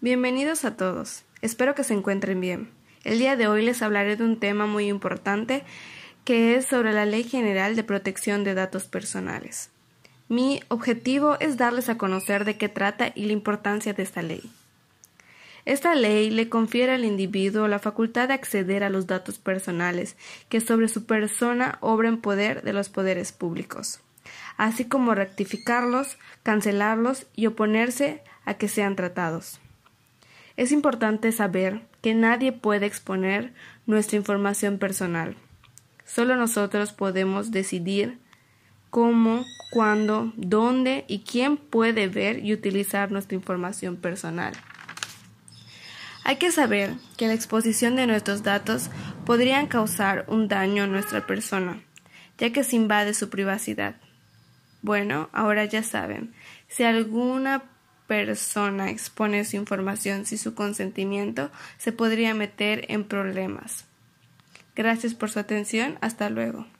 Bienvenidos a todos. Espero que se encuentren bien. El día de hoy les hablaré de un tema muy importante que es sobre la Ley General de Protección de Datos Personales. Mi objetivo es darles a conocer de qué trata y la importancia de esta ley. Esta ley le confiere al individuo la facultad de acceder a los datos personales que sobre su persona obren poder de los poderes públicos, así como rectificarlos, cancelarlos y oponerse a que sean tratados. Es importante saber que nadie puede exponer nuestra información personal. Solo nosotros podemos decidir cómo, cuándo, dónde y quién puede ver y utilizar nuestra información personal. Hay que saber que la exposición de nuestros datos podrían causar un daño a nuestra persona, ya que se invade su privacidad. Bueno, ahora ya saben, si alguna persona expone su información sin su consentimiento, se podría meter en problemas. Gracias por su atención. Hasta luego.